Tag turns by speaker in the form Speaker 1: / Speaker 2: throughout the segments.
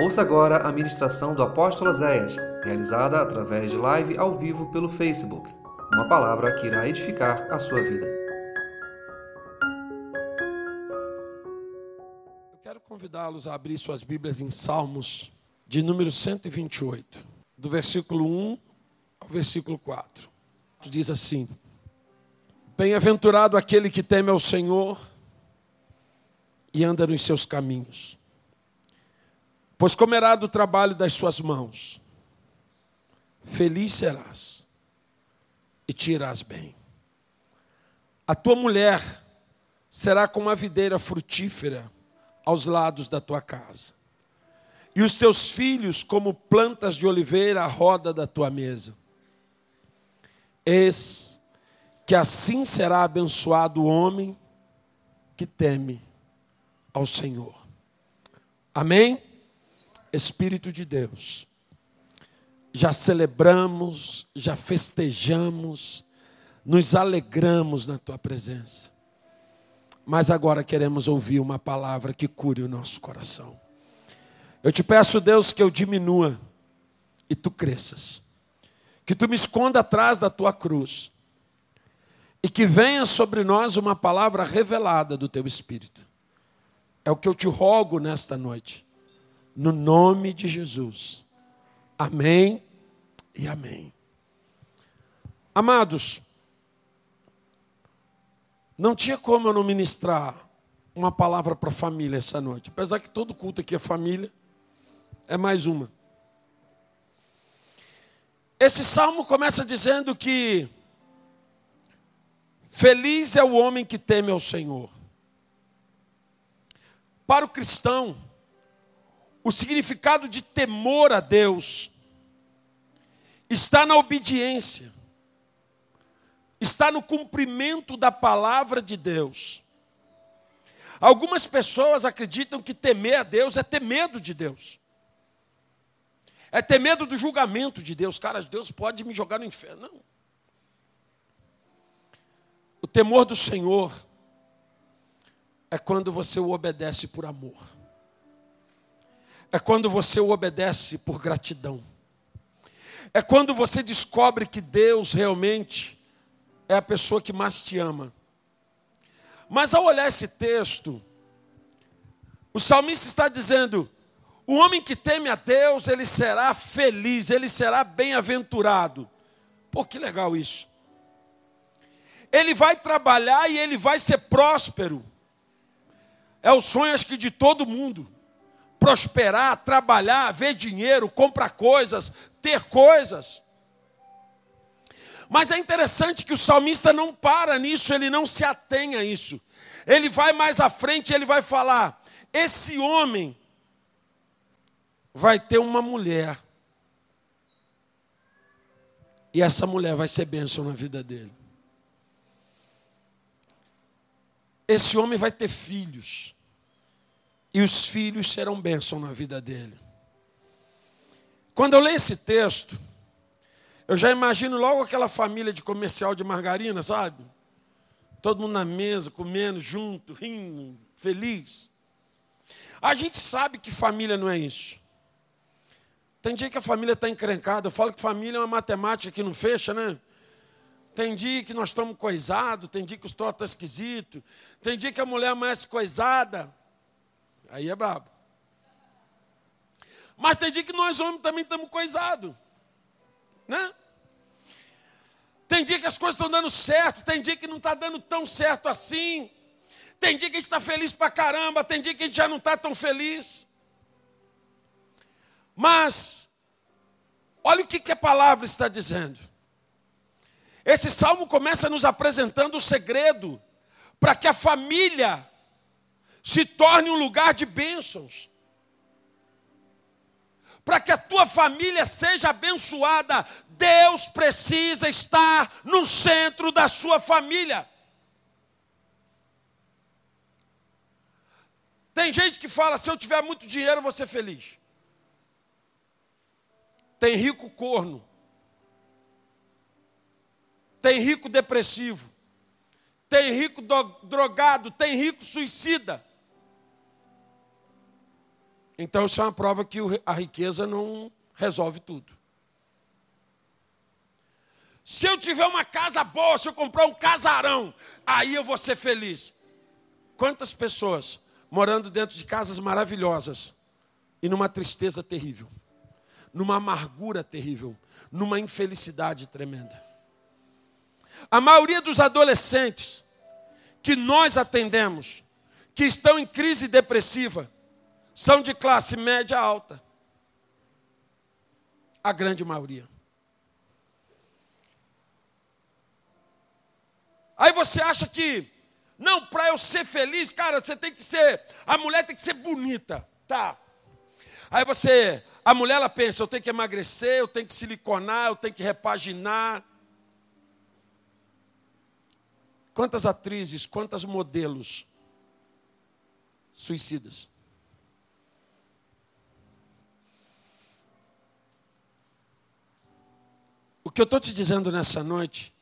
Speaker 1: Ouça agora a ministração do apóstolo Zéias, realizada através de live ao vivo pelo Facebook. Uma palavra que irá edificar a sua vida.
Speaker 2: Eu quero convidá-los a abrir suas Bíblias em Salmos, de número 128, do versículo 1 ao versículo 4. Diz assim: Bem-aventurado aquele que teme ao Senhor e anda nos seus caminhos pois comerá do trabalho das suas mãos. Feliz serás e te irás bem. A tua mulher será como a videira frutífera aos lados da tua casa, e os teus filhos como plantas de oliveira à roda da tua mesa. Eis que assim será abençoado o homem que teme ao Senhor. Amém? Espírito de Deus, já celebramos, já festejamos, nos alegramos na tua presença. Mas agora queremos ouvir uma palavra que cure o nosso coração. Eu te peço, Deus, que eu diminua e tu cresças. Que tu me esconda atrás da tua cruz. E que venha sobre nós uma palavra revelada do teu Espírito. É o que eu te rogo nesta noite no nome de Jesus. Amém e amém. Amados, não tinha como eu não ministrar uma palavra para a família essa noite. Apesar que todo culto aqui é família, é mais uma. Esse salmo começa dizendo que feliz é o homem que teme ao Senhor. Para o cristão, o significado de temor a Deus está na obediência, está no cumprimento da palavra de Deus. Algumas pessoas acreditam que temer a Deus é ter medo de Deus. É ter medo do julgamento de Deus. Cara, Deus pode me jogar no inferno. Não. O temor do Senhor é quando você o obedece por amor é quando você o obedece por gratidão. É quando você descobre que Deus realmente é a pessoa que mais te ama. Mas ao olhar esse texto, o salmista está dizendo: o homem que teme a Deus, ele será feliz, ele será bem-aventurado. Pô, que legal isso. Ele vai trabalhar e ele vai ser próspero. É o sonho, acho que, de todo mundo prosperar, trabalhar, ver dinheiro, comprar coisas, ter coisas. Mas é interessante que o salmista não para nisso, ele não se atém a isso. Ele vai mais à frente, ele vai falar: esse homem vai ter uma mulher. E essa mulher vai ser bênção na vida dele. Esse homem vai ter filhos e os filhos serão bênção na vida dele. Quando eu leio esse texto, eu já imagino logo aquela família de comercial de margarina, sabe? Todo mundo na mesa, comendo junto, rindo, feliz. A gente sabe que família não é isso. Tem dia que a família está encrencada. Eu falo que família é uma matemática que não fecha, né? Tem dia que nós estamos coisados, tem dia que os troços estão esquisitos, tem dia que a mulher amanhece coisada. Aí é brabo. Mas tem dia que nós homens também estamos coisados. Né? Tem dia que as coisas estão dando certo, tem dia que não está dando tão certo assim. Tem dia que a gente está feliz pra caramba, tem dia que a gente já não está tão feliz. Mas, olha o que, que a palavra está dizendo. Esse salmo começa nos apresentando o segredo para que a família se torne um lugar de bênçãos. Para que a tua família seja abençoada, Deus precisa estar no centro da sua família. Tem gente que fala: se eu tiver muito dinheiro, eu vou ser feliz. Tem rico corno. Tem rico depressivo. Tem rico drogado. Tem rico suicida. Então isso é uma prova que a riqueza não resolve tudo. Se eu tiver uma casa boa, se eu comprar um casarão, aí eu vou ser feliz. Quantas pessoas morando dentro de casas maravilhosas e numa tristeza terrível, numa amargura terrível, numa infelicidade tremenda. A maioria dos adolescentes que nós atendemos, que estão em crise depressiva, são de classe média alta. A grande maioria. Aí você acha que, não, para eu ser feliz, cara, você tem que ser, a mulher tem que ser bonita, tá? Aí você, a mulher ela pensa, eu tenho que emagrecer, eu tenho que siliconar, eu tenho que repaginar. Quantas atrizes, quantos modelos suicidas? Que eu estou te dizendo nessa noite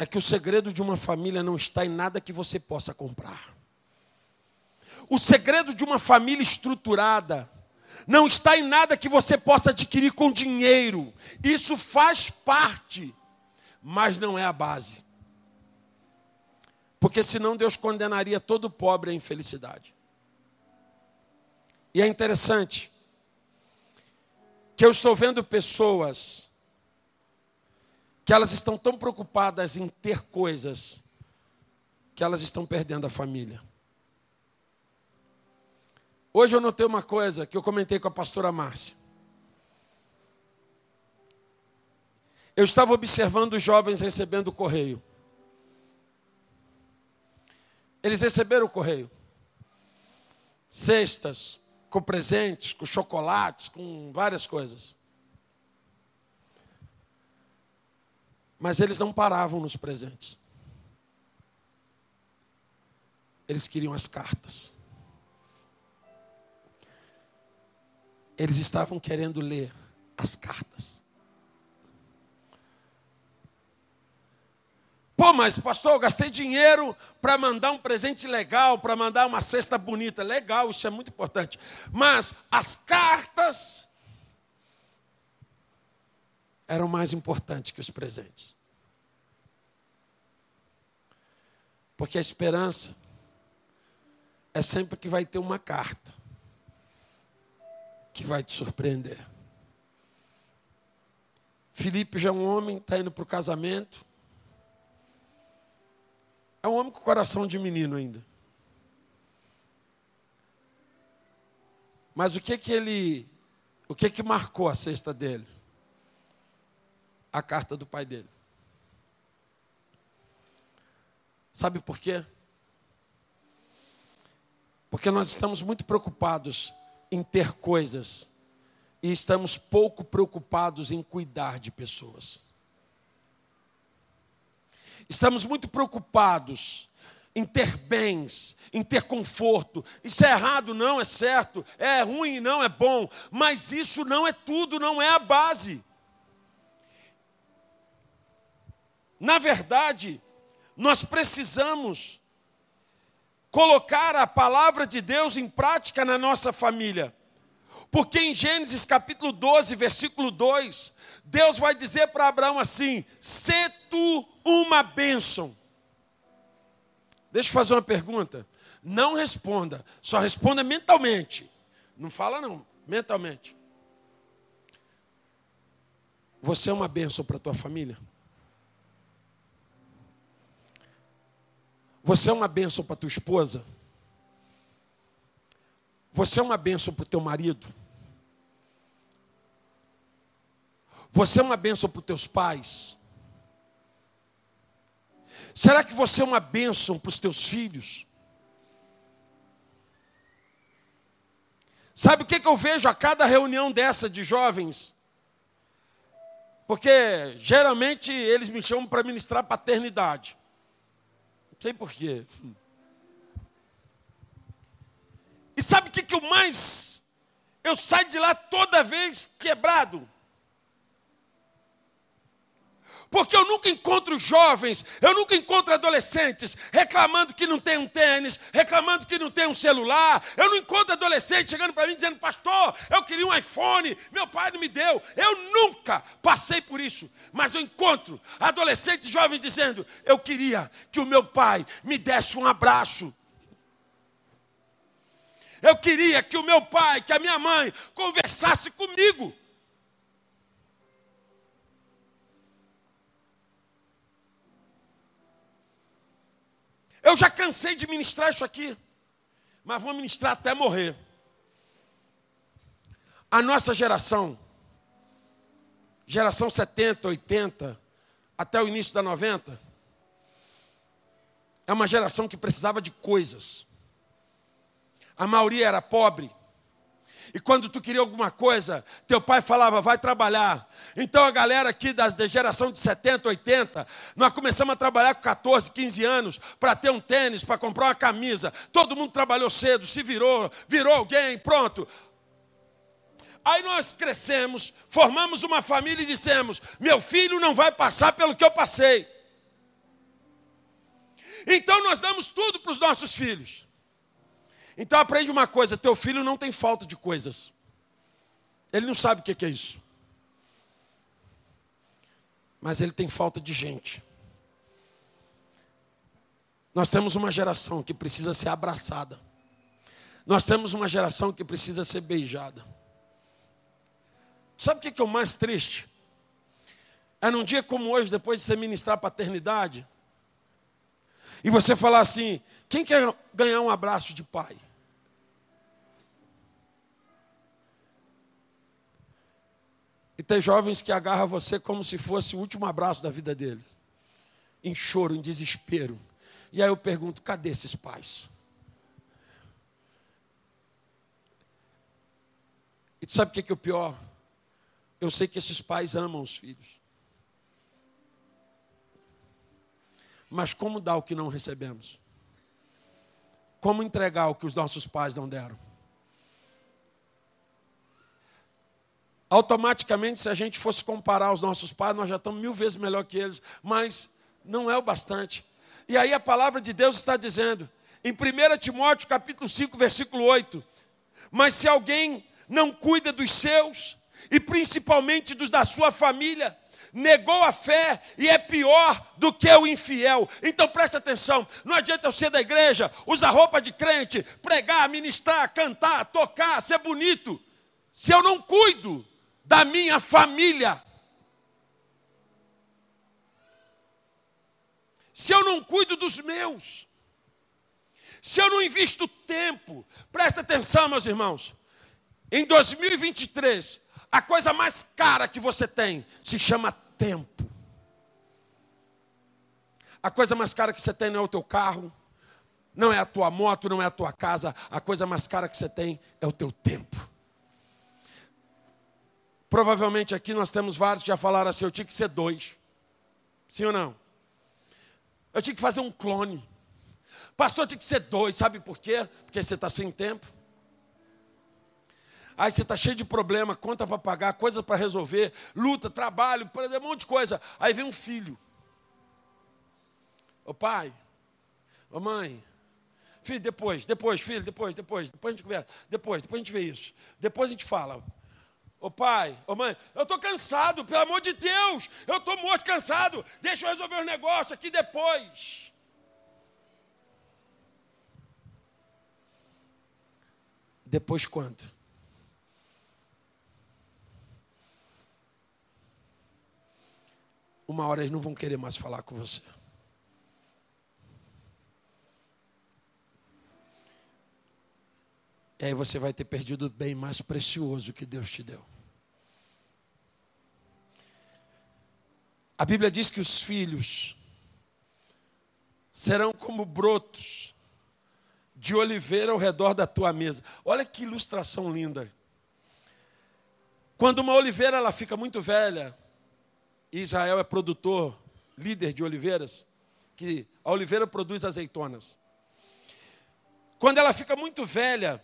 Speaker 2: é que o segredo de uma família não está em nada que você possa comprar. O segredo de uma família estruturada não está em nada que você possa adquirir com dinheiro. Isso faz parte, mas não é a base. Porque senão Deus condenaria todo pobre à infelicidade. E é interessante que eu estou vendo pessoas que elas estão tão preocupadas em ter coisas que elas estão perdendo a família. Hoje eu notei uma coisa que eu comentei com a pastora Márcia. Eu estava observando os jovens recebendo o correio. Eles receberam o correio. Cestas, com presentes, com chocolates, com várias coisas. Mas eles não paravam nos presentes. Eles queriam as cartas. Eles estavam querendo ler as cartas. Pô, mas pastor, eu gastei dinheiro para mandar um presente legal, para mandar uma cesta bonita. Legal, isso é muito importante. Mas as cartas eram mais importantes que os presentes. Porque a esperança é sempre que vai ter uma carta que vai te surpreender. Felipe já é um homem, está indo para o casamento. É um homem com coração de menino ainda. Mas o que que ele, o que que marcou a cesta dele? A carta do pai dele. Sabe por quê? Porque nós estamos muito preocupados em ter coisas e estamos pouco preocupados em cuidar de pessoas. Estamos muito preocupados em ter bens, em ter conforto. Isso é errado, não é certo. É ruim, não é bom. Mas isso não é tudo, não é a base. Na verdade, nós precisamos colocar a palavra de Deus em prática na nossa família. Porque em Gênesis capítulo 12, versículo 2, Deus vai dizer para Abraão assim: "Se tu uma bênção". Deixa eu fazer uma pergunta. Não responda, só responda mentalmente. Não fala não, mentalmente. Você é uma bênção para a tua família? Você é uma bênção para tua esposa? Você é uma bênção para o teu marido? Você é uma bênção para os teus pais? Será que você é uma bênção para os teus filhos? Sabe o que, que eu vejo a cada reunião dessa de jovens? Porque geralmente eles me chamam para ministrar paternidade. Sei porquê. E sabe o que, que eu mais? Eu saio de lá toda vez quebrado. Porque eu nunca encontro jovens, eu nunca encontro adolescentes reclamando que não tem um tênis, reclamando que não tem um celular. Eu não encontro adolescente chegando para mim dizendo, pastor, eu queria um iPhone, meu pai não me deu. Eu nunca passei por isso. Mas eu encontro adolescentes jovens dizendo, eu queria que o meu pai me desse um abraço. Eu queria que o meu pai, que a minha mãe conversasse comigo. Eu já cansei de ministrar isso aqui, mas vou ministrar até morrer. A nossa geração, geração 70, 80, até o início da 90, é uma geração que precisava de coisas. A maioria era pobre. E quando tu queria alguma coisa, teu pai falava, vai trabalhar. Então a galera aqui da, da geração de 70, 80, nós começamos a trabalhar com 14, 15 anos para ter um tênis, para comprar uma camisa. Todo mundo trabalhou cedo, se virou, virou alguém, pronto. Aí nós crescemos, formamos uma família e dissemos: meu filho não vai passar pelo que eu passei. Então nós damos tudo para os nossos filhos. Então aprende uma coisa: teu filho não tem falta de coisas. Ele não sabe o que é isso. Mas ele tem falta de gente. Nós temos uma geração que precisa ser abraçada. Nós temos uma geração que precisa ser beijada. Sabe o que é o mais triste? É num dia como hoje, depois de você ministrar a paternidade, e você falar assim: quem quer ganhar um abraço de pai? Tem jovens que agarram você como se fosse o último abraço da vida dele. Em choro, em desespero. E aí eu pergunto: cadê esses pais? E tu sabe o que é o pior? Eu sei que esses pais amam os filhos. Mas como dar o que não recebemos? Como entregar o que os nossos pais não deram? Automaticamente, se a gente fosse comparar os nossos pais, nós já estamos mil vezes melhor que eles, mas não é o bastante. E aí a palavra de Deus está dizendo, em 1 Timóteo capítulo 5, versículo 8, mas se alguém não cuida dos seus, e principalmente dos da sua família, negou a fé e é pior do que o infiel. Então presta atenção: não adianta eu ser da igreja, usar roupa de crente, pregar, ministrar, cantar, tocar, ser bonito, se eu não cuido da minha família. Se eu não cuido dos meus, se eu não invisto tempo, presta atenção, meus irmãos. Em 2023, a coisa mais cara que você tem se chama tempo. A coisa mais cara que você tem não é o teu carro, não é a tua moto, não é a tua casa. A coisa mais cara que você tem é o teu tempo. Provavelmente aqui nós temos vários que já falaram assim: eu tinha que ser dois. Sim ou não? Eu tinha que fazer um clone. Pastor, tinha que ser dois, sabe por quê? Porque você está sem tempo. Aí você está cheio de problema, conta para pagar, coisa para resolver, luta, trabalho, um monte de coisa. Aí vem um filho. Ô pai, ô mãe, filho, depois, depois, filho, depois, depois, depois a gente conversa, depois, depois a gente vê isso, depois a gente fala. Ô pai, ô mãe, eu estou cansado, pelo amor de Deus, eu estou morto cansado, deixa eu resolver os negócios aqui depois. Depois quando? Uma hora eles não vão querer mais falar com você. E aí você vai ter perdido o bem mais precioso que Deus te deu. A Bíblia diz que os filhos serão como brotos de oliveira ao redor da tua mesa. Olha que ilustração linda. Quando uma oliveira ela fica muito velha, Israel é produtor, líder de oliveiras, que a oliveira produz azeitonas. Quando ela fica muito velha,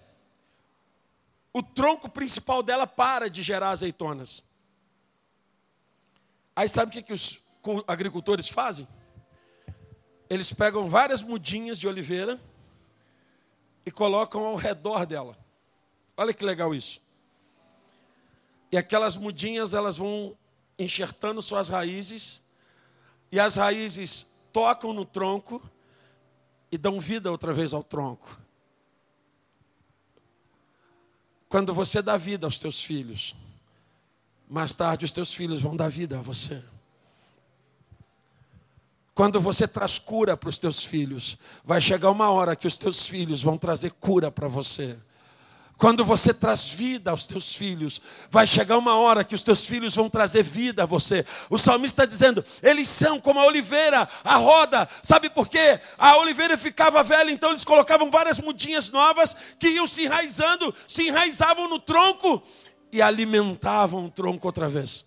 Speaker 2: o tronco principal dela para de gerar azeitonas. Aí sabe o que, que os, agricultores fazem? Eles pegam várias mudinhas de oliveira e colocam ao redor dela. Olha que legal isso. E aquelas mudinhas, elas vão enxertando suas raízes, e as raízes tocam no tronco e dão vida outra vez ao tronco. Quando você dá vida aos teus filhos, mais tarde os teus filhos vão dar vida a você. Quando você traz cura para os teus filhos, vai chegar uma hora que os teus filhos vão trazer cura para você. Quando você traz vida aos teus filhos, vai chegar uma hora que os teus filhos vão trazer vida a você. O salmista está dizendo: eles são como a oliveira, a roda. Sabe por quê? A oliveira ficava velha, então eles colocavam várias mudinhas novas que iam se enraizando, se enraizavam no tronco e alimentavam o tronco outra vez.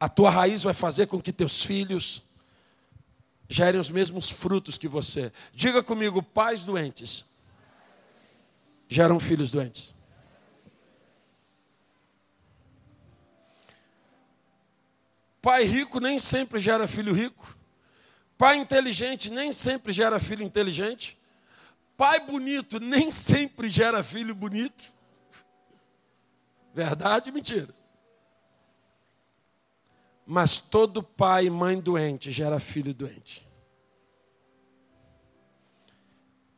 Speaker 2: A tua raiz vai fazer com que teus filhos gerem os mesmos frutos que você. Diga comigo, pais doentes geram filhos doentes. Pai rico nem sempre gera filho rico. Pai inteligente nem sempre gera filho inteligente. Pai bonito nem sempre gera filho bonito. Verdade, mentira. Mas todo pai e mãe doente gera filho doente.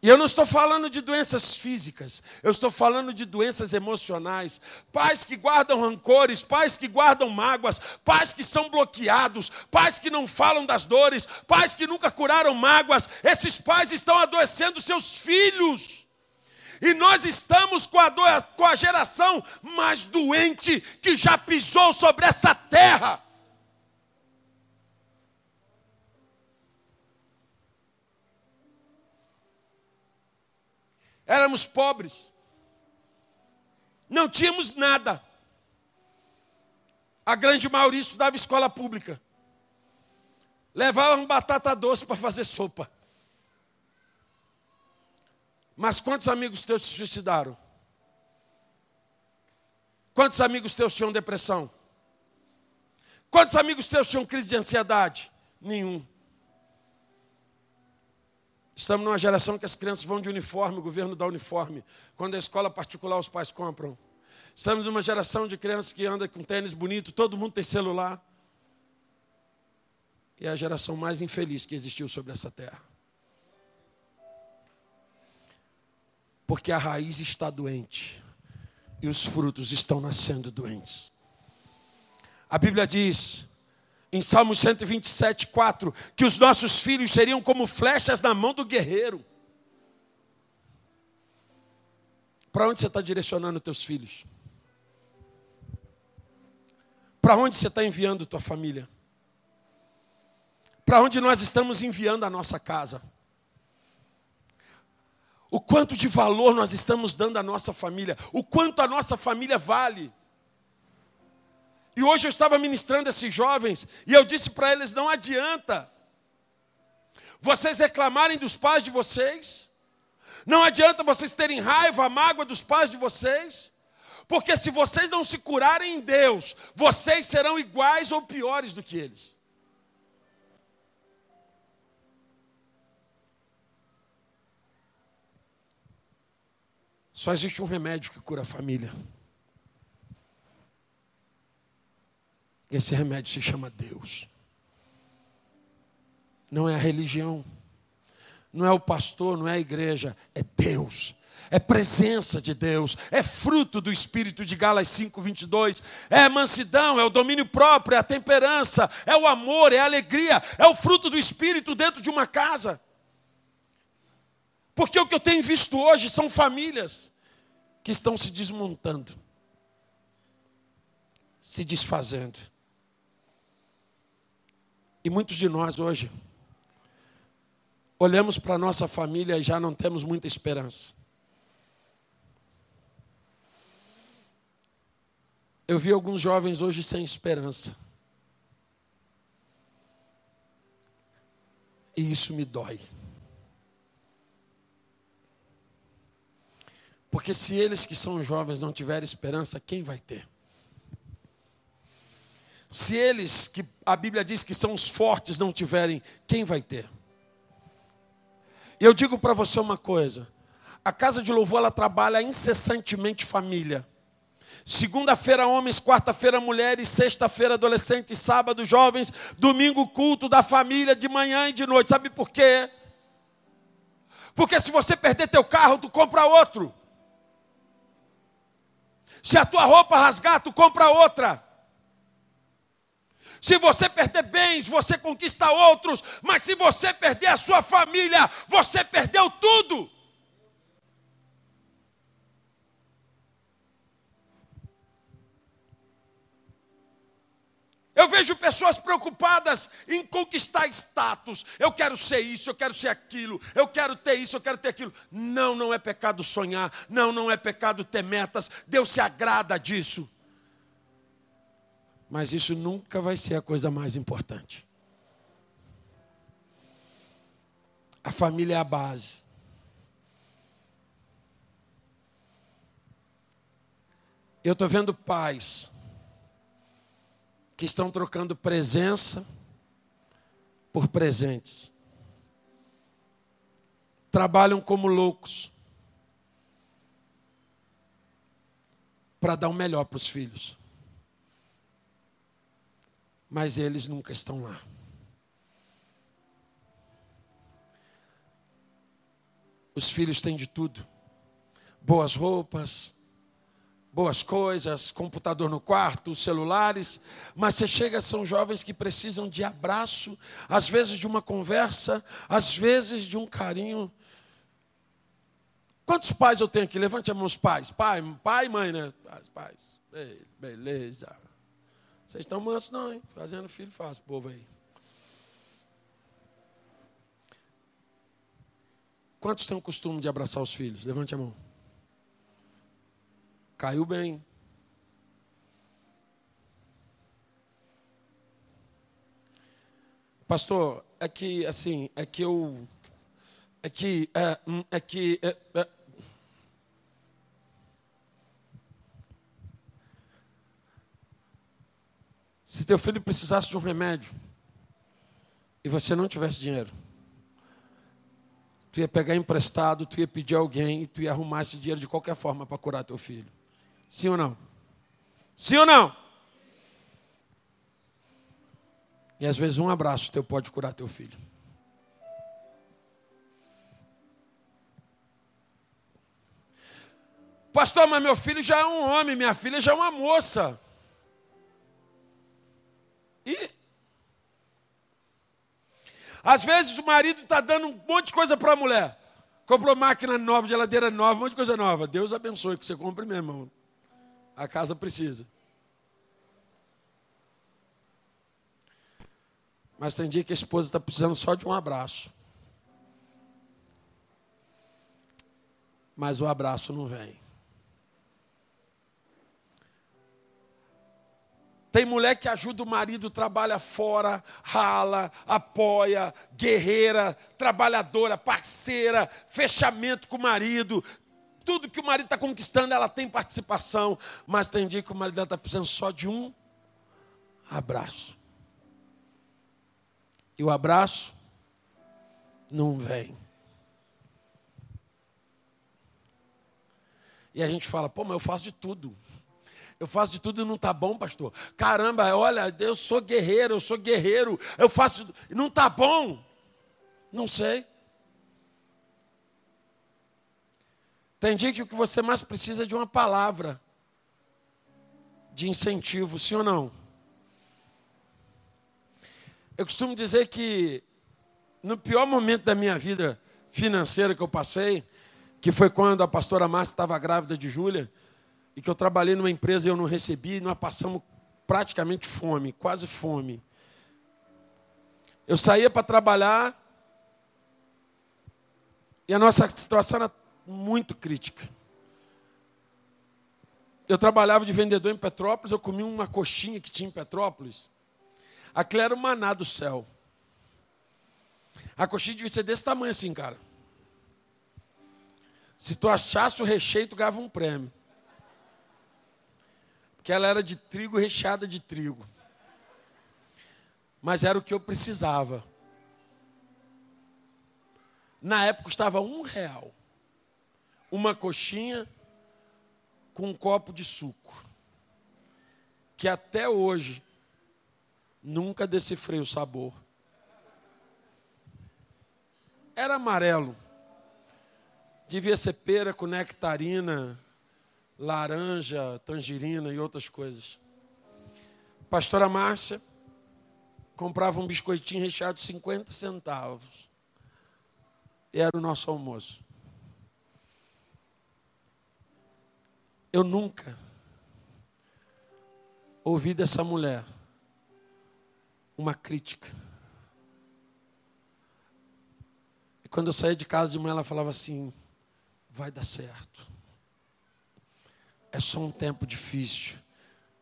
Speaker 2: E eu não estou falando de doenças físicas, eu estou falando de doenças emocionais. Pais que guardam rancores, pais que guardam mágoas, pais que são bloqueados, pais que não falam das dores, pais que nunca curaram mágoas. Esses pais estão adoecendo seus filhos. E nós estamos com a, com a geração mais doente que já pisou sobre essa terra. Éramos pobres. Não tínhamos nada. A grande maioria estudava escola pública. Levavam batata doce para fazer sopa. Mas quantos amigos teus se suicidaram? Quantos amigos teus tinham depressão? Quantos amigos teus tinham crise de ansiedade? Nenhum. Estamos numa geração que as crianças vão de uniforme, o governo dá uniforme. Quando é escola particular, os pais compram. Estamos numa geração de crianças que anda com tênis bonito, todo mundo tem celular. E é a geração mais infeliz que existiu sobre essa terra. Porque a raiz está doente e os frutos estão nascendo doentes. A Bíblia diz: em Salmos 127, 4, que os nossos filhos seriam como flechas na mão do guerreiro. Para onde você está direcionando teus filhos? Para onde você está enviando tua família? Para onde nós estamos enviando a nossa casa? O quanto de valor nós estamos dando à nossa família? O quanto a nossa família vale? E hoje eu estava ministrando esses jovens e eu disse para eles: não adianta vocês reclamarem dos pais de vocês, não adianta vocês terem raiva, mágoa dos pais de vocês, porque se vocês não se curarem em Deus, vocês serão iguais ou piores do que eles. Só existe um remédio que cura a família. Esse remédio se chama Deus. Não é a religião, não é o pastor, não é a igreja, é Deus. É presença de Deus, é fruto do Espírito de Galas 5:22, é mansidão, é o domínio próprio, é a temperança, é o amor, é a alegria, é o fruto do Espírito dentro de uma casa. Porque o que eu tenho visto hoje são famílias que estão se desmontando, se desfazendo. E muitos de nós hoje olhamos para a nossa família e já não temos muita esperança. Eu vi alguns jovens hoje sem esperança. E isso me dói. Porque se eles que são jovens não tiverem esperança, quem vai ter? Se eles, que a Bíblia diz que são os fortes, não tiverem, quem vai ter? E eu digo para você uma coisa: a casa de louvor ela trabalha incessantemente família. Segunda-feira, homens, quarta-feira, mulheres, sexta-feira, adolescentes, sábado, jovens, domingo, culto da família, de manhã e de noite. Sabe por quê? Porque se você perder teu carro, tu compra outro. Se a tua roupa rasgar, tu compra outra. Se você perder bens, você conquista outros. Mas se você perder a sua família, você perdeu tudo. Eu vejo pessoas preocupadas em conquistar status. Eu quero ser isso, eu quero ser aquilo, eu quero ter isso, eu quero ter aquilo. Não, não é pecado sonhar. Não, não é pecado ter metas. Deus se agrada disso. Mas isso nunca vai ser a coisa mais importante. A família é a base. Eu estou vendo pais que estão trocando presença por presentes. Trabalham como loucos para dar o melhor para os filhos. Mas eles nunca estão lá. Os filhos têm de tudo: boas roupas, boas coisas, computador no quarto, celulares, mas você chega, são jovens que precisam de abraço, às vezes de uma conversa, às vezes de um carinho. Quantos pais eu tenho aqui? Levante a mão os pais. Pai, pai mãe, né? Pais, pais. Beleza. Vocês estão mansos não, hein? Fazendo filho fácil, povo aí. Quantos têm o costume de abraçar os filhos? Levante a mão. Caiu bem. Pastor, é que assim, é que eu é que é, hum, é que é, é. Se teu filho precisasse de um remédio e você não tivesse dinheiro, tu ia pegar emprestado, tu ia pedir alguém e tu ia arrumar esse dinheiro de qualquer forma para curar teu filho. Sim ou não? Sim ou não? E às vezes um abraço teu pode curar teu filho. Pastor, mas meu filho já é um homem, minha filha já é uma moça. E às vezes o marido está dando um monte de coisa para a mulher. Comprou máquina nova, geladeira nova, um monte de coisa nova. Deus abençoe que você compre mesmo, irmão. A casa precisa. Mas tem dia que a esposa está precisando só de um abraço. Mas o abraço não vem. Tem mulher que ajuda o marido, trabalha fora, rala, apoia, guerreira, trabalhadora, parceira, fechamento com o marido, tudo que o marido está conquistando, ela tem participação. Mas tem dia que o marido está precisando só de um abraço. E o abraço não vem. E a gente fala, pô, mas eu faço de tudo. Eu faço de tudo e não está bom, pastor. Caramba, olha, eu sou guerreiro, eu sou guerreiro, eu faço. Não está bom. Não sei. Tem dia que o que você mais precisa é de uma palavra de incentivo, sim ou não? Eu costumo dizer que no pior momento da minha vida financeira que eu passei, que foi quando a pastora Márcia estava grávida de Júlia, e que eu trabalhei numa empresa e eu não recebi, nós passamos praticamente fome, quase fome. Eu saía para trabalhar e a nossa situação era muito crítica. Eu trabalhava de vendedor em Petrópolis, eu comia uma coxinha que tinha em Petrópolis. Aquilo era o maná do céu. A coxinha devia ser desse tamanho assim, cara. Se tu achasse o recheio, tu ganhava um prêmio. Porque ela era de trigo recheada de trigo. mas era o que eu precisava. Na época custava um real. Uma coxinha com um copo de suco. Que até hoje nunca decifrei o sabor. Era amarelo. Devia ser pera com nectarina, laranja, tangerina e outras coisas. Pastora Márcia comprava um biscoitinho recheado de 50 centavos. Era o nosso almoço. Eu nunca ouvi dessa mulher uma crítica. E quando eu saía de casa de manhã, ela falava assim: vai dar certo. É só um tempo difícil.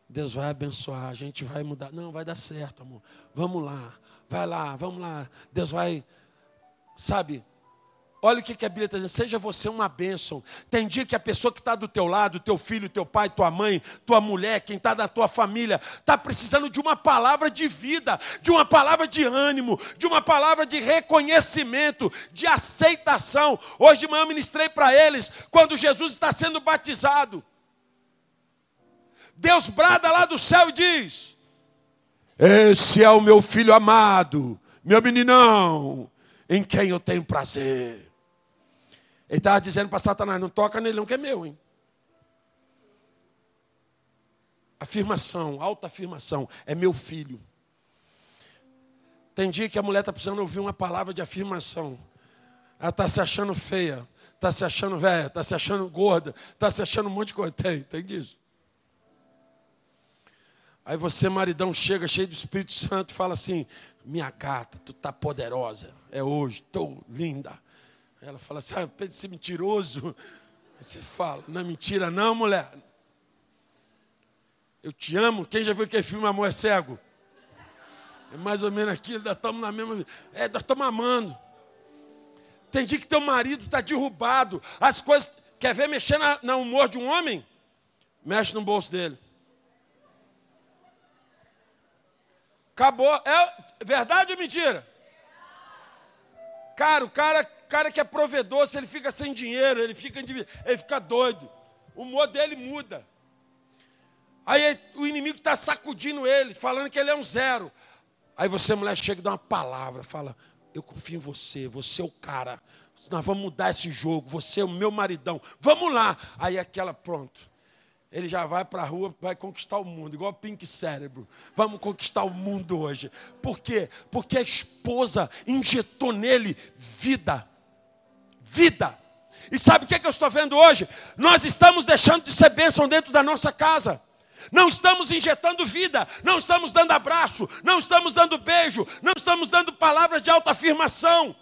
Speaker 2: Deus vai abençoar, a gente vai mudar. Não, vai dar certo, amor. Vamos lá, vai lá, vamos lá. Deus vai, sabe, Olha o que, a Bíblia está dizendo, seja você uma bênção. Tem dia que a pessoa que está do teu lado, teu filho, teu pai, tua mãe, tua mulher, quem está da tua família, está precisando de uma palavra de vida, de uma palavra de ânimo, de uma palavra de reconhecimento, de aceitação. Hoje de manhã eu ministrei para eles, quando Jesus está sendo batizado. Deus brada lá do céu e diz: Esse é o meu filho amado, meu meninão, em quem eu tenho prazer. Ele estava dizendo para Satanás: não toca nele, não, que é meu, hein? Afirmação, alta afirmação, é meu filho. Tem dia que a mulher está precisando ouvir uma palavra de afirmação. Ela está se achando feia, está se achando velha, está se achando gorda, está se achando um monte de coisa. Tem, tem disso. Aí você, maridão, chega cheio do Espírito Santo e fala assim: Minha gata, tu tá poderosa. É hoje, estou linda. Ela fala assim, ah, pensa ser mentiroso. Aí você fala, não é mentira não, mulher. Eu te amo. Quem já viu aquele filme Amor é Cego? É mais ou menos aquilo, nós estamos na mesma. É, nós estamos amando. Tem dia que teu marido está derrubado. As coisas. Quer ver mexer na, na humor de um homem? Mexe no bolso dele. Acabou. É verdade ou mentira? Cara, o cara cara que é provedor, se ele fica sem dinheiro, ele fica, ele fica doido. O humor dele muda. Aí o inimigo está sacudindo ele, falando que ele é um zero. Aí você, mulher, chega e dá uma palavra, fala: Eu confio em você, você é o cara. Nós vamos mudar esse jogo, você é o meu maridão. Vamos lá. Aí aquela, pronto ele já vai para a rua, vai conquistar o mundo, igual Pink Cérebro. Vamos conquistar o mundo hoje. Por quê? Porque a esposa injetou nele vida vida. E sabe o que, é que eu estou vendo hoje? Nós estamos deixando de ser bênção dentro da nossa casa. Não estamos injetando vida, não estamos dando abraço, não estamos dando beijo, não estamos dando palavras de autoafirmação.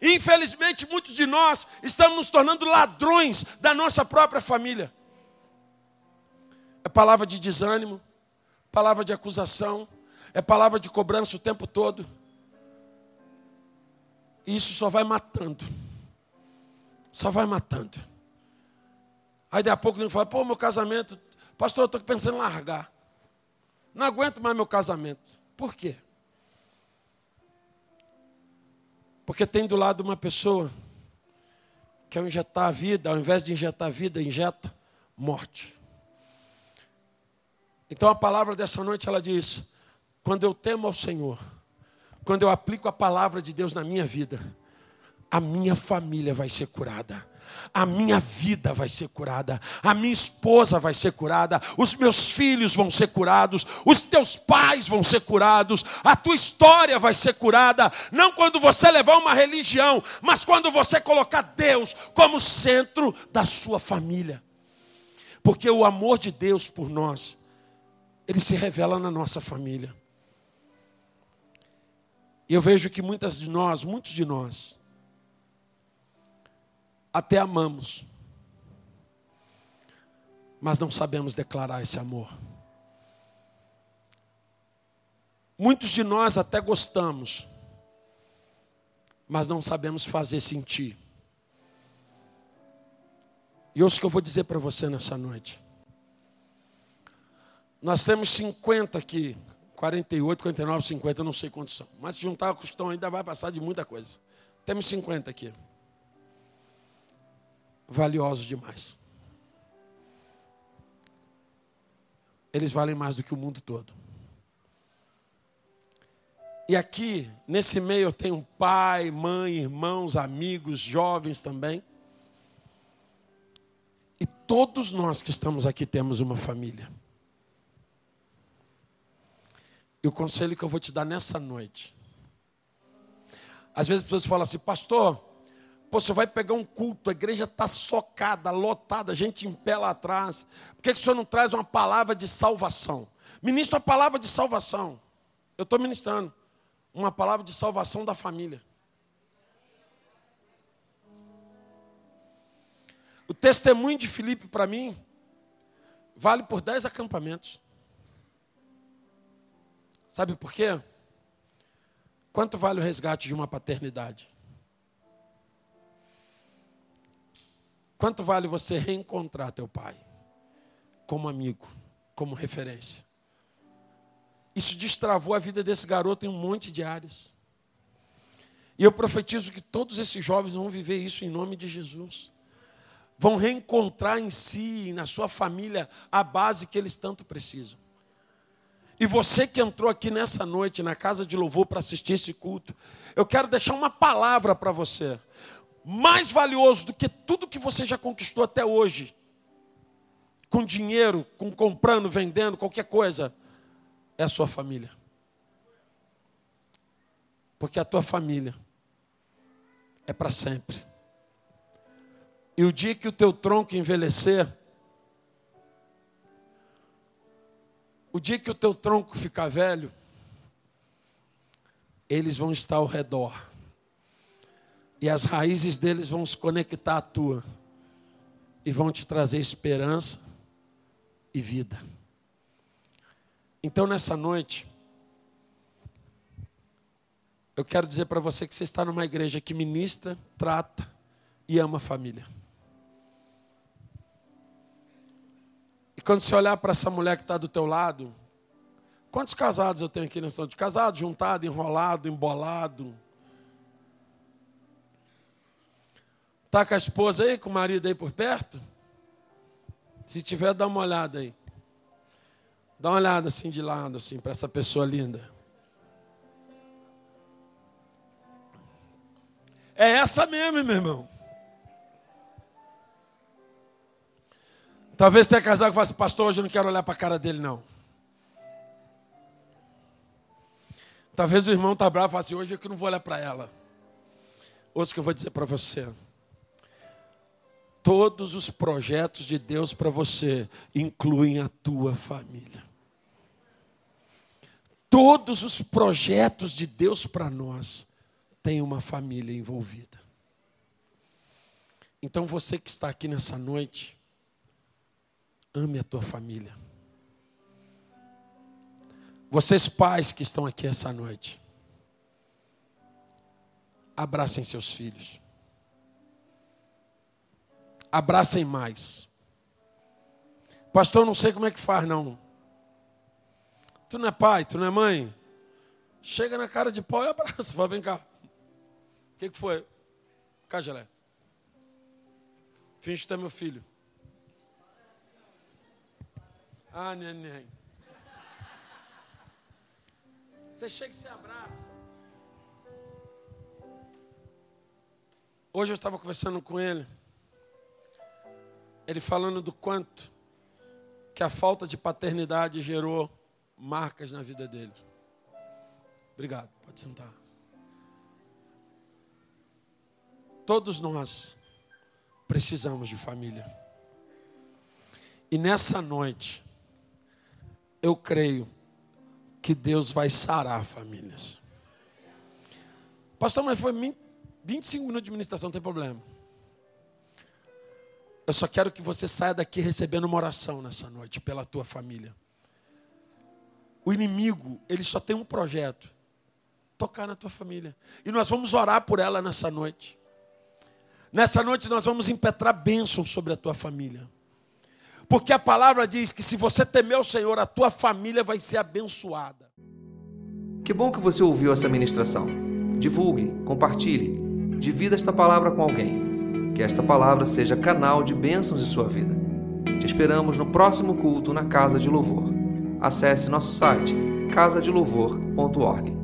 Speaker 2: Infelizmente, muitos de nós estamos nos tornando ladrões da nossa própria família. É palavra de desânimo, palavra de acusação, é palavra de cobrança o tempo todo. E isso só vai matando. Só vai matando. Aí daqui a pouco ele fala, pô, meu casamento, pastor, eu estou pensando em largar. Não aguento mais meu casamento. Por quê? Porque tem do lado uma pessoa que ao injetar a vida, ao invés de injetar a vida, injeta morte. Então a palavra dessa noite ela diz: quando eu temo ao Senhor, quando eu aplico a palavra de Deus na minha vida, a minha família vai ser curada. A minha vida vai ser curada, a minha esposa vai ser curada, os meus filhos vão ser curados, os teus pais vão ser curados, a tua história vai ser curada, não quando você levar uma religião, mas quando você colocar Deus como centro da sua família. Porque o amor de Deus por nós, ele se revela na nossa família. E eu vejo que muitas de nós, muitos de nós, até amamos, mas não sabemos declarar esse amor. Muitos de nós até gostamos, mas não sabemos fazer sentir. E ouça o que eu vou dizer para você nessa noite. Nós temos 50 aqui, 48, 49, 50, eu não sei quantos são. Mas se juntar com os estão ainda vai passar de muita coisa. Temos 50 aqui. Valiosos demais. Eles valem mais do que o mundo todo. E aqui, nesse meio, eu tenho pai, mãe, irmãos, amigos, jovens também. E todos nós que estamos aqui temos uma família. E o conselho que eu vou te dar nessa noite. Às vezes as pessoas falam assim, pastor, pô, você vai pegar um culto, a igreja está socada, lotada, gente em pé lá atrás. Por que, que o senhor não traz uma palavra de salvação? Ministro a palavra de salvação. Eu estou ministrando uma palavra de salvação da família. O testemunho de Filipe para mim vale por dez acampamentos. Sabe por quê? Quanto vale o resgate de uma paternidade? Quanto vale você reencontrar teu pai como amigo, como referência? Isso destravou a vida desse garoto em um monte de áreas. E eu profetizo que todos esses jovens vão viver isso em nome de Jesus. Vão reencontrar em si na sua família a base que eles tanto precisam. E você que entrou aqui nessa noite na casa de louvor para assistir esse culto, eu quero deixar uma palavra para você. Mais valioso do que tudo que você já conquistou até hoje, com dinheiro, com comprando, vendendo, qualquer coisa, é a sua família. Porque a tua família é para sempre. E o dia que o teu tronco envelhecer, o dia que o teu tronco ficar velho, eles vão estar ao redor. E as raízes deles vão se conectar à tua. E vão te trazer esperança e vida. Então, nessa noite, eu quero dizer para você que você está numa igreja que ministra, trata e ama a família. E quando você olhar para essa mulher que está do teu lado, quantos casados eu tenho aqui nessa noite? Casado, juntado, enrolado, embolado. Está com a esposa aí, com o marido aí por perto? Se tiver, dá uma olhada aí. Dá uma olhada assim de lado, assim, para essa pessoa linda. É essa mesmo, meu irmão. Talvez tenha casal que fale assim, pastor, hoje eu não quero olhar para a cara dele, não. Talvez o irmão está bravo e fale assim, hoje eu que não vou olhar para ela. Ouça o que eu vou dizer para você. Todos os projetos de Deus para você incluem a tua família. Todos os projetos de Deus para nós têm uma família envolvida. Então você que está aqui nessa noite, ame a tua família. Vocês pais que estão aqui essa noite, abracem seus filhos. Abracem mais. Pastor, não sei como é que faz, não. Tu não é pai, tu não é mãe? Chega na cara de pau e abraça. Fala, vem cá. O que, que foi? Gelé. Finge que tu é meu filho. Ah, neném. Você chega e se abraça. Hoje eu estava conversando com ele. Ele falando do quanto que a falta de paternidade gerou marcas na vida dele. Obrigado, pode sentar. Todos nós precisamos de família. E nessa noite, eu creio que Deus vai sarar famílias. Pastor, mas foi 25 minutos de ministração, não tem problema. Eu só quero que você saia daqui recebendo uma oração nessa noite pela tua família. O inimigo, ele só tem um projeto: tocar na tua família. E nós vamos orar por ela nessa noite. Nessa noite nós vamos impetrar bênçãos sobre a tua família. Porque a palavra diz que se você temer o Senhor, a tua família vai ser abençoada.
Speaker 1: Que bom que você ouviu essa ministração. Divulgue, compartilhe, divida esta palavra com alguém. Que esta palavra seja canal de bênçãos em sua vida. Te esperamos no próximo culto na Casa de Louvor. Acesse nosso site casadelouvor.org.